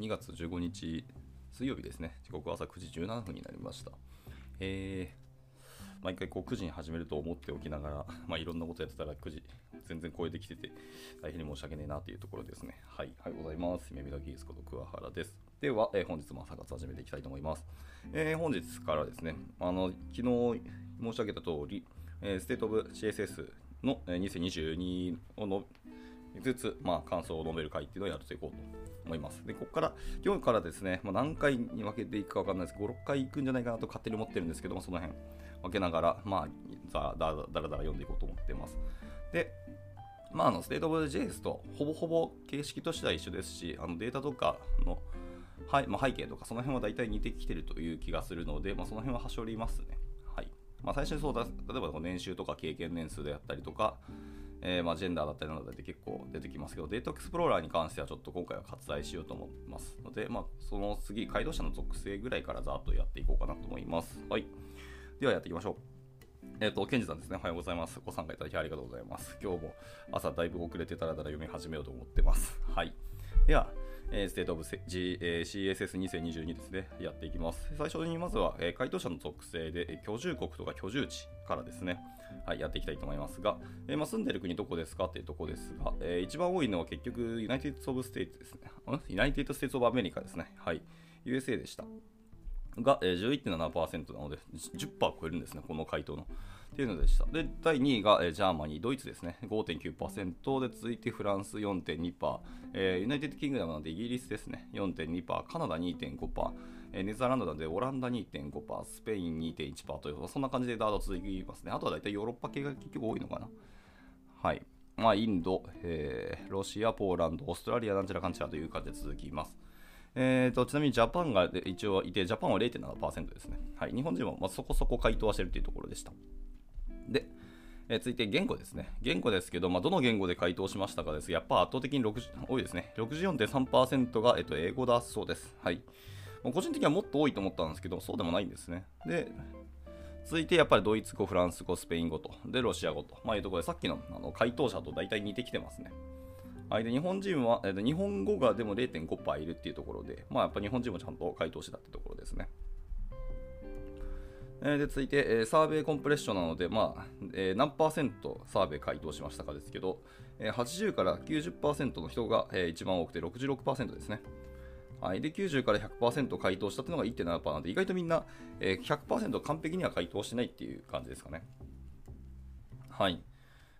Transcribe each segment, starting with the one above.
2月15日水曜日ですね。時刻は朝9時17分になりました。えー、毎回こう9時に始めると思っておきながら、まあ、いろんなことやってたら9時全然超えてきてて、大変に申し訳ねえなというところですね。はい、おはようございます。ゆめみのキースこと桑原です。では、えー、本日も朝活始めていきたいと思います。えー、本日からですね、あの昨日申し上げた通り、えー、 State of CSS の2022をのずつ、まあ、感想を述べる回っていうのをやっていこうと思います。で、ここから、今日からですね、まあ、何回に分けていくか分かんないですけど、5、6回いくんじゃないかなと勝手に思ってるんですけども、その辺分けながら、まあ、だらだら読んでいこうと思ってます。で、まあ、あのステートオブ JS とほぼほぼ形式としては一緒ですし、あのデータとかの、はいまあ、背景とかその辺は大体似てきてるという気がするので、まあ、その辺は端折りますね。はいまあ、最初にそうだ、例えば年収とか経験年数であったりとか、えー、まあ、ジェンダーだったりなどで結構出てきますけど、 Data Explorer に関してはちょっと今回は割愛しようと思いますので、まあ、その次、回答者の属性ぐらいからざっとやっていこうかなと思います。はい。ではやっていきましょう。えっ、ー、と、ケンジさんですね。おはようございます。ご参加いただきありがとうございます。今日も朝だいぶ遅れてたらだら読み始めようと思ってます。はい。では、えー、 State of、J えー、CSS2022 ですね、やっていきます。最初にまずは、えー、回答者の属性で、居住国とか居住地からですね、はい、やっていきたいと思いますが、えー、まあ、住んでる国どこですか？っていうとこですが、えー、一番多いのは結局、 United of States ですね。 United States of America ですね。はい。USA でした。が、えー、11.7%なので、10%超えるんですね、この回答の。っていうのでした。で、第2位が、えー、 Germany、ドイツですね、5.9%で続いてフランス4.2%、えー、 United Kingdom なんでイギリスですね、4.2%、カナダ2.5%、え、 Netherland なんでオランダ2.5%、スペイン2.1%という、そんな感じでダーッと続きますね。あとは大体ヨーロッパ系が結局多いのかな。はい。まあ、インド、えー、ロシア、ポーランド、オーストラリア、なんちゃらかんちゃらという感じで続きます。えーと、ちなみにジャパンが一応いて、ジャパンは0.7%ですね。はい、日本人もまそこそこ回答はしてるというところでした。で、えー、続いて言語ですね。言語ですけど、まあ、どの言語で回答しましたかですやっぱ圧倒的に多いですね。64.3%が、えー、と英語だそうです。はい。個人的にはもっと多いと思ったんですけど、そうでもないんですね。で、続いてやっぱりドイツ語、フランス語、スペイン語と、で、ロシア語と、まあ、いうところで、さっきのあの回答者と大体似てきてますね。はい、で日本人は、えー、日本語がでも0.5%いるっていうところで、まあ、やっぱ日本人もちゃんと回答してたってところですね。えー、で続いて、えー、サーベイコンプレッションなので、まあえー、何パーセントサーベイ回答しましたかですけど、えー、80から90%の人が、えー、一番多くて66%ですね。はい、で90から100%回答したというのが1.7%なので、意外とみんな、えー、100%完璧には回答してないっていう感じですかね。はい。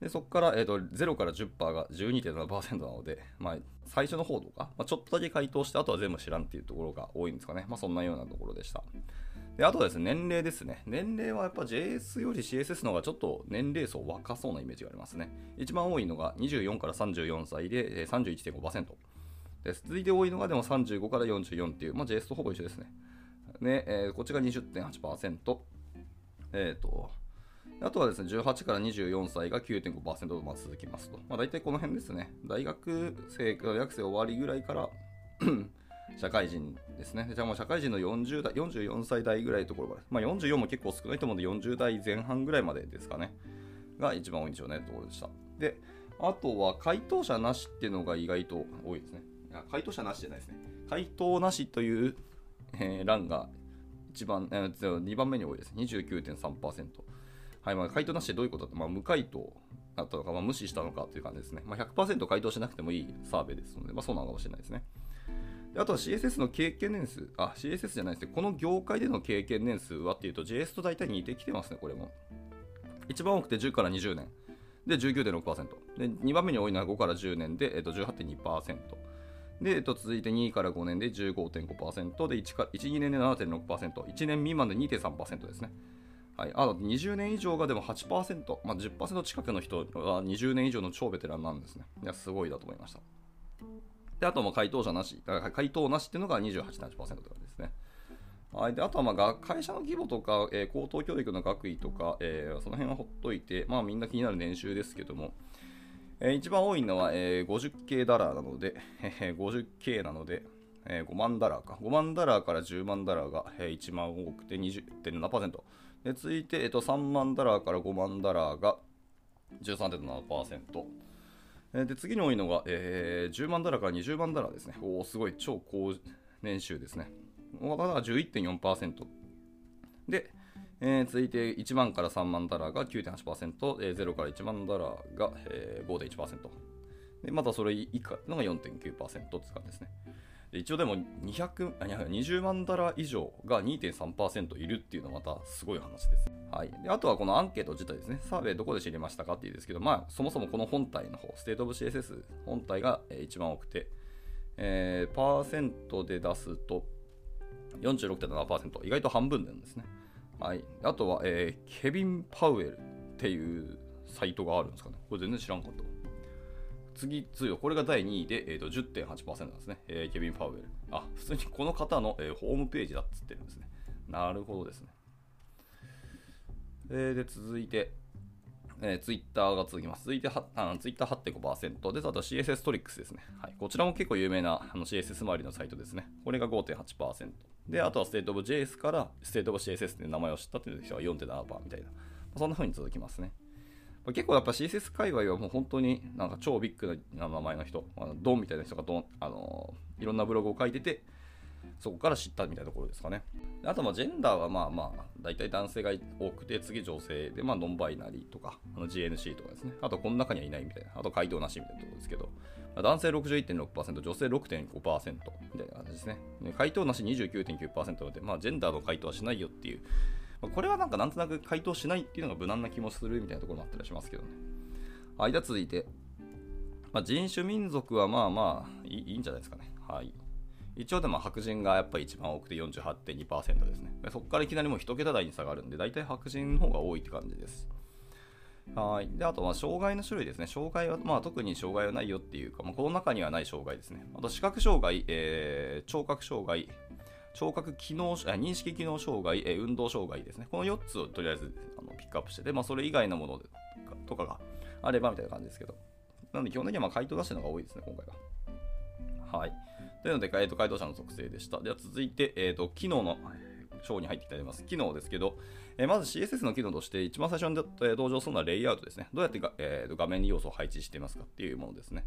でそこから、えーと、0から10%が12.7%なので、まあ、最初の方とか、まあ、ちょっとだけ回答して、あとは全部知らんっていうところが多いんですかね。まあ、そんなようなところでした。であとはですね、年齢ですね。年齢はやっぱ JS より CSS の方がちょっと年齢層若そうなイメージがありますね。一番多いのが24から34歳で31.5%で。続いて多いのがでも35から44っていう、まあ、JS とほぼ一緒ですね。で、えー、こっちが20.8%。えっ、ー、と、あとはですね、18から24歳が9.5%とま続きますと。まあ、大体この辺ですね。大学生、大学生終わりぐらいから 社会人ですね。じゃあもう社会人の40代、44歳代ぐらいのところまで。まあ、44も結構少ないと思うんで、40代前半ぐらいまでですかね。が一番多いんでしょうね、ところでした。で、あとは回答者なしっていうのが意外と多いですね。回答者なしじゃないですね。回答なしという、えー、欄が一番、えー、2番目に多いです。29.3%。はいまあ、回答なしでどういうことだと、まあ、無回答だったのか、まあ、無視したのかという感じですね。まあ、100%回答しなくてもいいサーベイですので、まあ、そうなのかもしれないですね。あとは CSS の経験年数、あ、CSS じゃないですね。この業界での経験年数はっていうと JS と大体似てきてますね、これも。一番多くて10から20年。で、19.6%。で、2番目に多いのは5から10年で、えっと、18.2%。で、えっと、続いて2から5年で15.5%で1か、1、2年で7.6%、1年未満で2.3%ですね。はい、あの20年以上がでも8%、まあ、10%近くの人は20年以上の超ベテランなんですね。いや、すごいだと思いました。で、あとも回答者なし、だから回答なしっていうのが28.8%とかですね。はい、であとはまあ会社の規模とか、えー、高等教育の学位とか、えー、その辺はほっといて、まあ、みんな気になる年収ですけども、えー、一番多いのは、えー、50K ダラーなので、えー、50K なので、えー、5万ダラーか。5万ダラーから10万ダラーが、えー、1万多くて20.7%。で続いて、えっと、3万ダラーから5万ダラーが13.7%、えーで次に多いのが、えー、10万ダラーから20万ダラーですね。おお、すごい、超高年収ですね。これが11.4%。で、えー、続いて1万から3万ダラーが9.8%、えー、0から1万ダラーが、えー、5.1%。で、またそれ以下のが4.9%って感じですね。で一応でも200あ20万ダラ以上が2.3%いるっていうのはまたすごい話です。はい、であとはこのアンケート自体ですね、サーベイどこで知りましたかっていうんですけど、まあ、そもそもこの本体の方、ステートオブ CSS 本体が一番多くて、えー、パーセントで出すと46.7%、意外と半分なんですね。はい、あとは、えー、ケビン・パウエルっていうサイトがあるんですかね。これ全然知らんかった。次、次これが第2位で、えーと、10.8%なんですね、えー、ケビン・パウエル。あ、普通にこの方の、えー、ホームページだっつってるんですね。なるほどですね。えー、で、続いて、えー、ツイッターが続きます。続いてはあのツイッター8.5%で、あとは CSS-Tricks ですね。はい、こちらも結構有名なあの CSS 周りのサイトですね。これが5.8%。で、あとはステートオブ JS からステートオブ CSS って名前を知ったっていう人が4.7%みたいな。そんな風に続きますね。結構やっぱ CSS 界隈はもう本当になんか超ビッグな名前の人、あのドンみたいな人がどんあのいろんなブログを書いてて、そこから知ったみたいなところですかね。あと、ジェンダーはまあまあ、大体男性が多くて、次女性で、まあ、ノンバイナリーとか、GNC とかですね。あと、この中にはいないみたいな。あと、回答なしみたいなところですけど、男性61.6%、女性6.5%みたいな感じですね。回答なし29.9%なので、まあ、ジェンダーの回答はしないよっていう、ま、これはなんかなんとなく回答しないっていうのが無難な気もするみたいなところもあったりしますけどね。はい、では続いて、まあ、人種民族はまあまあいいんじゃないですかね。はい。一応でも白人がやっぱり一番多くて48.2%ですね。そこからいきなりもう1桁台に下がるんで、大体白人の方が多いって感じです。はい。で、あとは障害の種類ですね。障害は、まあ特に障害はないよっていうか、まあ、この中にはない障害ですね。あと視覚障害、えー、聴覚障害、聴覚機能、認識機能障害、えー、運動障害ですね。この4つをとりあえずあのピックアップして、で、まあそれ以外のものとかがあればみたいな感じですけど。なので基本的にはま回答出してるのが多いですね、今回は。はい。というので、えー、と回答者の特性でした。では続いて、えーと、機能の章に入っていきたいと思います。機能ですけど、えー、まず CSS の機能として一番最初に、えー、登場するのはレイアウトですね。どうやってが、えーと、画面に要素を配置していますかっていうものですね。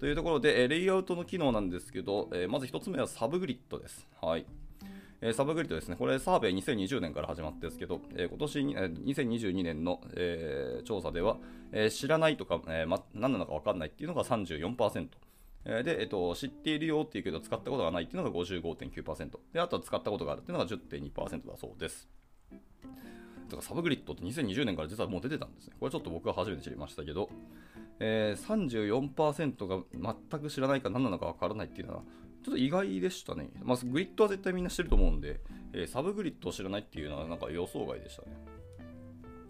というところで、え、レイアウトの機能なんですけど、え、まず1つ目は subgrid です。はい。え、 subgrid ですね。これサーベイ2020年から始まったんですけど、えー、今年に、えー、2022年の、えー、調査では、えー、知らないとか、えーま、何なのか分かんないっていうのが34%。で、えっと、知っているよっていうけど使ったことがないっていうのが55.9%。で、あとは使ったことがあるっていうのが10.2%だそうです。だから subgrid って2020年から実はもう出てたんですね。これちょっと僕は初めて知りましたけど、えー、34%が全く知らないか何なのかわからないっていうのは、ちょっと意外でしたね。まあ、グリッドは絶対みんな知ってると思うんで、えー、 subgrid を知らないっていうのはなんか予想外でしたね。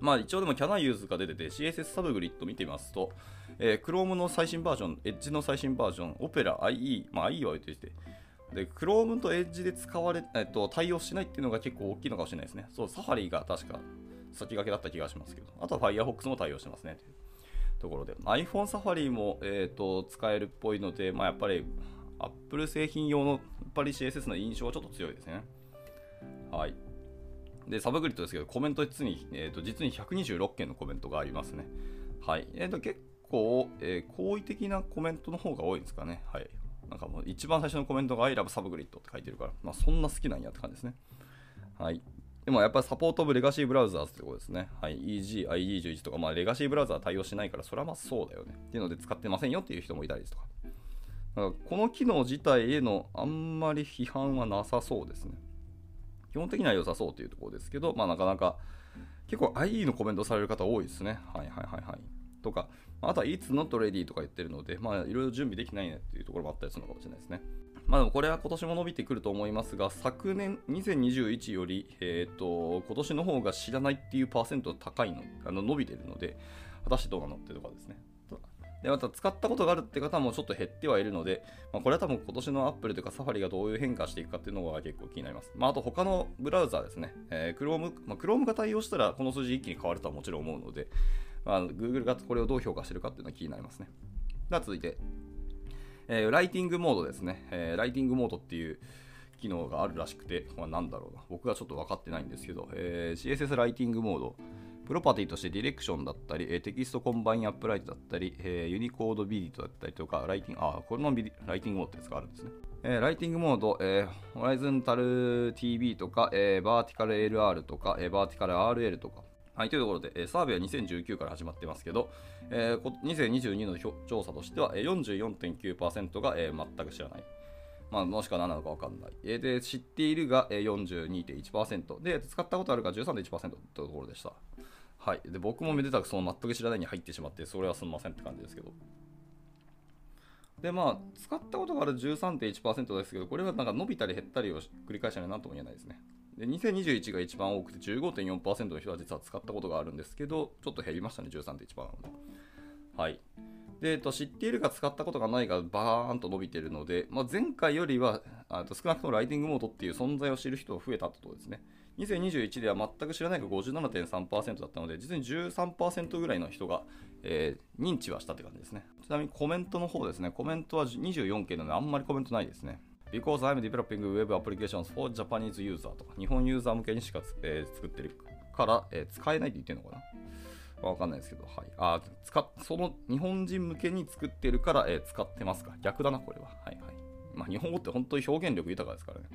まあ一応でも Can I use が出てて CSS サブグリッド見てみますと、えー、Chrome の最新バージョン、Edge の最新バージョン、Opera IE、まあ IE は置いていて、で、Chrome と Edge で使われ、えっと、対応しないっていうのが結構大きいのかもしれないですね。そう、Safari が確か先駆けだった気がしますけど、あとは Firefox も対応してますね。ところで、iPhone Safari も、えーと、使えるっぽいので、まあ、やっぱり Apple 製品用のやっぱり CSS の印象はちょっと強いですね。はい。で、 subgrid ですけど、コメント実に、えーと、実に126件のコメントがありますね。はい。えーと、結構、えー、好意的なコメントの方が多いんですかね。はい。なんかもう一番最初のコメントが I love サブグリッドって書いてるから、まあそんな好きなんやって感じですね。はい。でもやっぱりサポートオブレガシーブラウザーズってことですね。はい。EG、ID11 とか、まあレガシーブラウザー対応しないから、それはまあそうだよね。っていうので使ってませんよっていう人もいたりですとか。だからこの機能自体へのあんまり批判はなさそうですね。基本的には良さそうというところですけど、まあなかなか結構 IE のコメントされる方多いですね。はいはいはいはい。とか、あとは It's not ready とか言ってるので、まあいろいろ準備できないねっていうところもあったりするのかもしれないですね。まあでもこれは今年も伸びてくると思いますが、昨年2021より、えっ、ー、と、今年の方が知らないっていうパーセント高いの、あの伸びてるので、果たしてどうなのってとこですね。で、また使ったことがあるって方もちょっと減ってはいるので、まあ、これは多分今年の Apple とか Safari がどういう変化していくかっていうのが結構気になります。まあ、あと他のブラウザーですね。えー、Chrome、まあ、Chrome が対応したらこの数字一気に変わるとはもちろん思うので、まあ、Google がこれをどう評価してるかっていうのは気になりますね。では続いて、えー、 writing mode ですね。えー、 writing mode っていう機能があるらしくて、まあ、なんだろうな。僕はちょっと分かってないんですけど、えー、CSS writing mode。プロパティとして direction だったり、 text-combine-upright だったり、え unicode-bidi だったりとか、 writing、あ、これのビリ writing mode ってやつがあるんですね。え writing mode、えー、 horizontal TB とか、えー、 vertical LR とか、えー、 vertical RL とか、はい、というところで、えサーベイは2019から始まってますけど、えー、2022の調査としては、え44.9%が、えー、全く知らない。まあ、もしくは何なのか分かんない。えー、で、知っているが、えー、42.1%。で、使ったことあるが13.1%というところでした。はい。で、僕もめでたくその全く知らないに入ってしまって、それはすみませんって感じですけど。で、まあ、使ったことがある13.1%ですけど、これはなんか伸びたり減ったりを繰り返したら何とも言えないですね。で2021が一番多くて15.4%の人は実は使ったことがあるんですけど、ちょっと減りましたね、13.1%なので。はい。で、えっと、知っているか使ったことがないがバーンと伸びているので、まあ、前回よりはあと少なくともライティングモードっていう存在を知る人が増えたってことですね。2021では全く知らないが57.3%だったので、実に13%ぐらいの人が、えー、認知はしたって感じですね。ちなみにコメントの方ですね、コメントは24件なのであんまりコメントないですね。Because I'm developing web applications for Japanese user とか、日本ユーザー向けにしか、えー、作ってるから、えー、使えないって言ってるのかな？わかんないですけど、はい。あ、使その日本人向けに作ってるから、えー、使ってますか。逆だな、これは。はいはい。まあ、日本語って本当に表現力豊かですからね。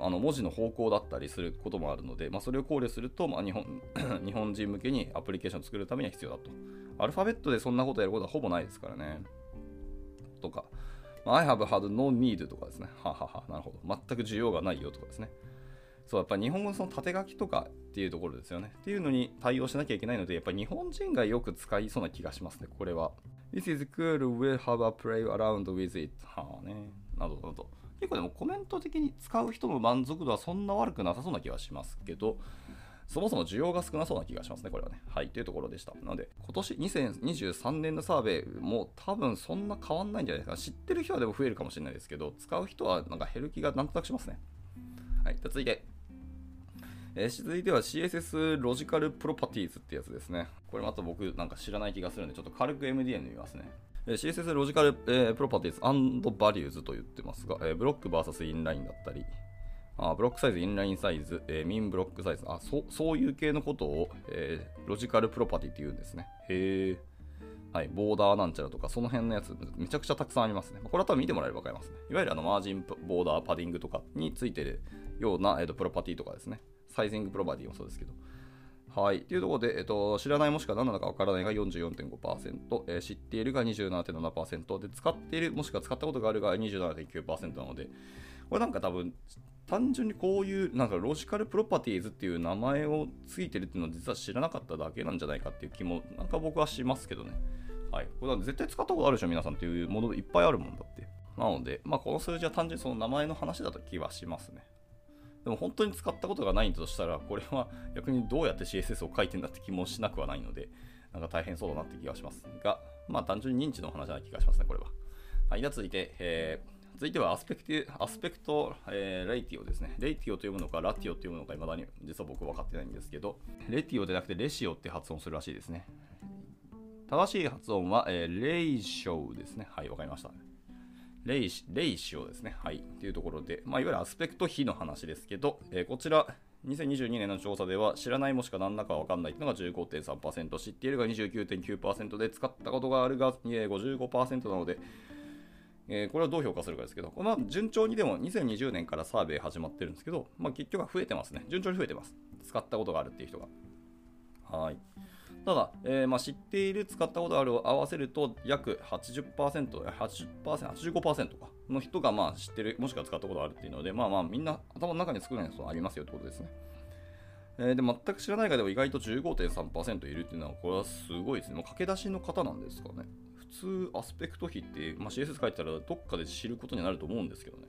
あの文字の方向だったりすることもあるので、まあ、それを考慮すると、まあ、日本 日本人向けにアプリケーションを作るためには必要だと。アルファベットでそんなことやることはほぼないですからね。とか、I have had no need とかですね。ははは、なるほど。全く需要がないよとかですね。そう、やっぱり日本語のその縦書きとかっていうところですよね。っていうのに対応しなきゃいけないので、やっぱり日本人がよく使いそうな気がしますね、これは。This is cool, we'll have a play around with it. はあね。なるほど。結構でもコメント的に使う人の満足度はそんな悪くなさそうな気はしますけど、そもそも需要が少なそうな気がしますね、これはね。はい、というところでした。なので、今年2023年のサーベイも多分そんな変わんないんじゃないですか。知ってる人はでも増えるかもしれないですけど、使う人はなんか減る気がなんとなくしますね。はい、じゃ続いて。えー、続いては CSS ロジカルプロパティーズってやつですね。これまた僕なんか知らない気がするんで、ちょっと軽く MDN 見ますね。CSS logical、えー、 properties values と言ってますが、えー、 block VS inline だったり、あ block size、inline size、えー、 min block size あそ、そういう系のことを、えー、 logical property って言うんですね。へえ。はい、ボーダーなんちゃらとか、その辺のやつ、めちゃくちゃたくさんありますね。これは多分見てもらえれば分かりますね。いわゆるあのマージンボーダー、パディングとかについてるような、えーと、プロパティとかですね。サイジングプロパティもそうですけど。はい。というところで、えっ、と、知らないもしくは何なのか分からないが44.5%、えー、知っているが27.7%で、使っているもしくは使ったことがあるが27.9%なので、これなんか多分、単純にこういうなんかロジカルプロパティーズっていう名前をついてるっていうのは実は知らなかっただけなんじゃないかっていう気もなんか僕はしますけどね。はい。これは絶対使ったことあるでしょ、皆さんっていうものいっぱいあるもんだって。なので、まあ、この数字は単純にその名前の話だと気はしますね。でも本当に使ったことがないんだとしたら、これは逆にどうやって CSS を書いてんだって気もしなくはないので、なんか大変そうだなって気がしますが、まあ単純に認知の話な気がしますね、これは。はい、では続いて、えー続いては aspect、aspect、えー、 ratio ですね。 ratio というものか、 ratio というものか、未だに実は僕は分かってないんですけど、 ratio でなくて ratio って発音するらしいですね。正しい発音は、えー、レイショウですね。はい、わかりました。レイレイシオですね。はい。というところで、まあ、いわゆるアスペクト比の話ですけど、えー、こちら、2022年の調査では知らないもしか何らかわかんないというのが15.3%、知っているが29.9%で、使ったことがあるが55%なので、えー、これはどう評価するかですけど、まあ、順調にでも2020年からサーベイ始まってるんですけど、まあ、結局は増えてますね。順調に増えてます。使ったことがあるっていう人が。はい。ただ、えー、まあ、知っている、使ったことあるを合わせると、約80%、80%、85%かの人がまあ知ってる、もしくは使ったことあるっていうので、まあまあ、みんな頭の中に作るのはありますよってことですね。えー、で、全く知らない方でも意外と15.3%いるっていうのは、これはすごいですね。もう駆け出しの方なんですかね。普通アスペクト比って、まあ、CSS 書いてたらどっかで知ることになると思うんですけどね。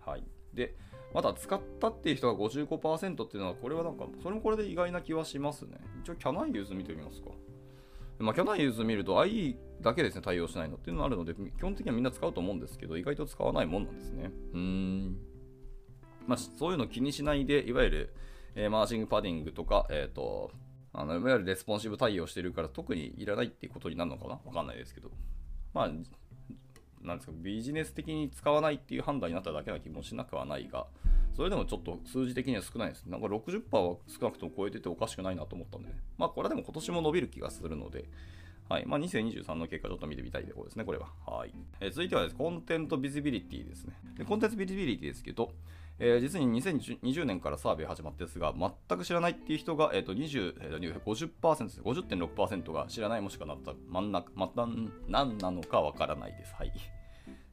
はい。で、また使ったっていう人が55%っていうのは、これはなんか、それもこれで意外な気はしますね。一応、 Can I use 見てみますか。まあ、 Can I use 見ると IE だけですね、対応しないのっていうのがあるので、基本的にはみんな使うと思うんですけど、意外と使わないもんなんですね。うーん。まあ、そういうの気にしないで、いわゆる、えー、マージンパディングとか、えっ、ー、と、あのいわゆるレスポンシブ対応してるから特にいらないっていうことになるのかな？わかんないですけど。まあ、なんですかビジネス的に使わないっていう判断になっただけな気もしなくはないが、それでもちょっと数字的には少ないです。なんか60%は少なくとも超えてておかしくないなと思ったんでね。まあこれはでも今年も伸びる気がするので、はい。まあ、2023の結果ちょっと見てみたいところですね、これは。はい。えー、続いてはです、ねコンテンツビジビリティですね。でコンテンツビジビリティですけど、えー、実に2020年からサーベイ始まったですが、全く知らないっていう人が、えーと20えー、50%ですね、50.6%が知らないもしくはなった真ん中、また何なのかわからないです。はい。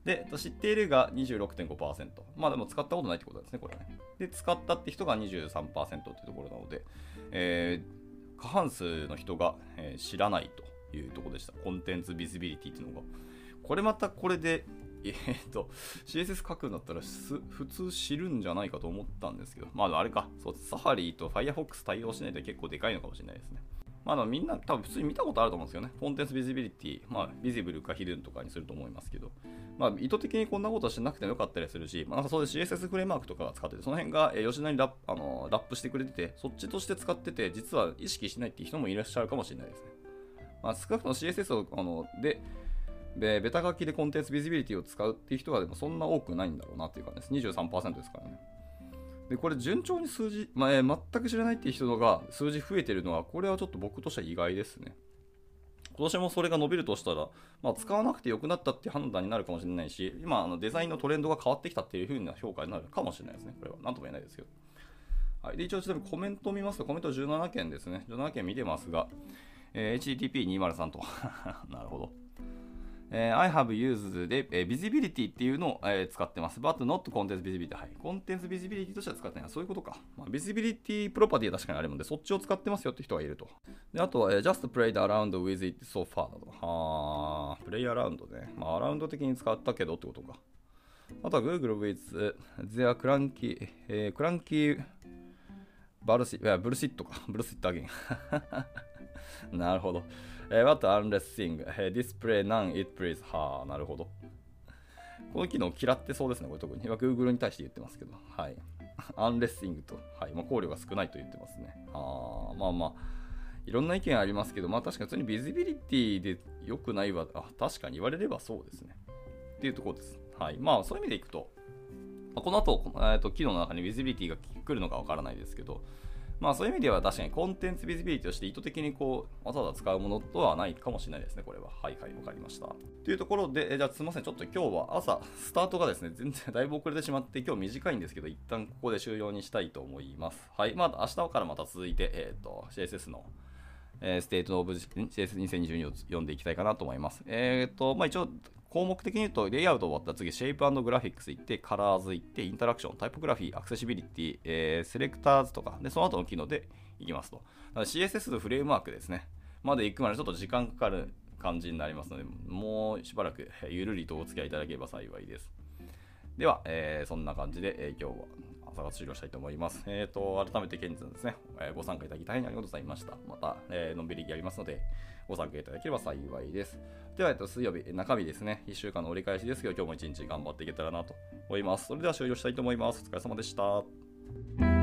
で、知っているが26.5%。まあでも使ったことないってことですね、これね。で、使ったって人が23%っていうところなので、えー、過半数の人が、えー、知らないというところでした。コンテンツビジビリティっていうのが。これまたこれで、えー、っと、CSS 書くんだったら普通知るんじゃないかと思ったんですけど、まああれか、そう、サファリと Firefox 対応しないと結構でかいのかもしれないですね。まあ、みんな多分普通に見たことあると思うんですよね。コンテンツビジビリティ、まあ、ビジブルかヒルンとかにすると思いますけど、まあ、意図的にこんなことしなくてもよかったりするし、まあ、なんかそういう CSS フレームワークとか使ってて、その辺が吉田にラッあのラップしてくれてて、そっちとして使ってて、実は意識しないっていう人もいらっしゃるかもしれないですね。まあ、少なくとも CSS をあのでで、ベタ書きでコンテンツビジビリティを使うっていう人はでもそんな多くないんだろうなっていう感じです。23%ですからね。で、これ順調に数字、まあ、全く知らないっていう人が数字増えてるのは、これはちょっと僕としては意外ですね。今年もそれが伸びるとしたら、まあ、使わなくてよくなったっていう判断になるかもしれないし、今、あのデザインのトレンドが変わってきたっていう風な評価になるかもしれないですね。これは。なんとも言えないですけど。はい。で、一応ちなみにコメントを見ますと、コメント17件ですね。17件見てますが、えー、HTTP203 と。なるほど。えー、I have used で、えー、visibility っていうのを、えー、使ってます。but not content visibility。はい。コンテンツ visibility としては使ってない。そういうことか。まあ、visibility プロパティは確かにあるので、そっちを使ってますよって人がいると。で、あとは、えー、just played around with it so far だと。はー、play around ね。まあ、アラウンド的に使ったけどってことか。あとは Google with their cranky, えー、cranky バルシ、いや、ブルシットか。ブルシットアゲン。なるほど。えー、What unless thing、えー、display none it please はあ、なるほど。この機能嫌ってそうですね、これ特に。今 Google に対して言ってますけど。はい。unless thing と、はいまあ、考慮が少ないと言ってますね。あまあまあ、いろんな意見ありますけど、まあ確かに普通にビジビリティで良くないわ。あ、確かに言われればそうですね。っていうところです。はい。まあそういう意味でいくと、まあ、この後、えーと、機能の中にビジビリティが来るのかわからないですけど、まあそういう意味では確かにコンテンツビジビリティとして意図的にこうわざわざ使うものとはないかもしれないですね、これは。はいはい、わかりました。というところで、えじゃあすみません、ちょっと今日は朝、スタートがですね、全然 だいぶ遅れてしまって、今日短いんですけど、一旦ここで終了にしたいと思います。はい、まあ明日からまた続いて、えっ、ー、と、CSS のえー、ステートオブ CS2022 を読んでいきたいかなと思います。えっ、ー、と、まあ一応、項目的に言うと、レイアウト終わったら次、 shape graphics 行って、 colors 行って、 interaction、typography、accessibility、えー、 selectors とか、で、その後の機能でいきますと。CSS のフレームワークですね。まで行くまでちょっと時間かかる感じになりますので、もうしばらくゆるりとお付き合いいただければ幸いです。では、えー、そんな感じで、えー、今日は朝活終了したいと思います。えっ、ー、と、改めて、ケンズですね、えー、ご参加いただき大変ありがとうございました。また、えー、のんびりやりますので、ご参加いただければ幸いです。では、えっと、水曜日、中日ですね、1週間の折り返しですけど、今日も一日頑張っていけたらなと思います。それでは終了したいと思います。お疲れ様でした。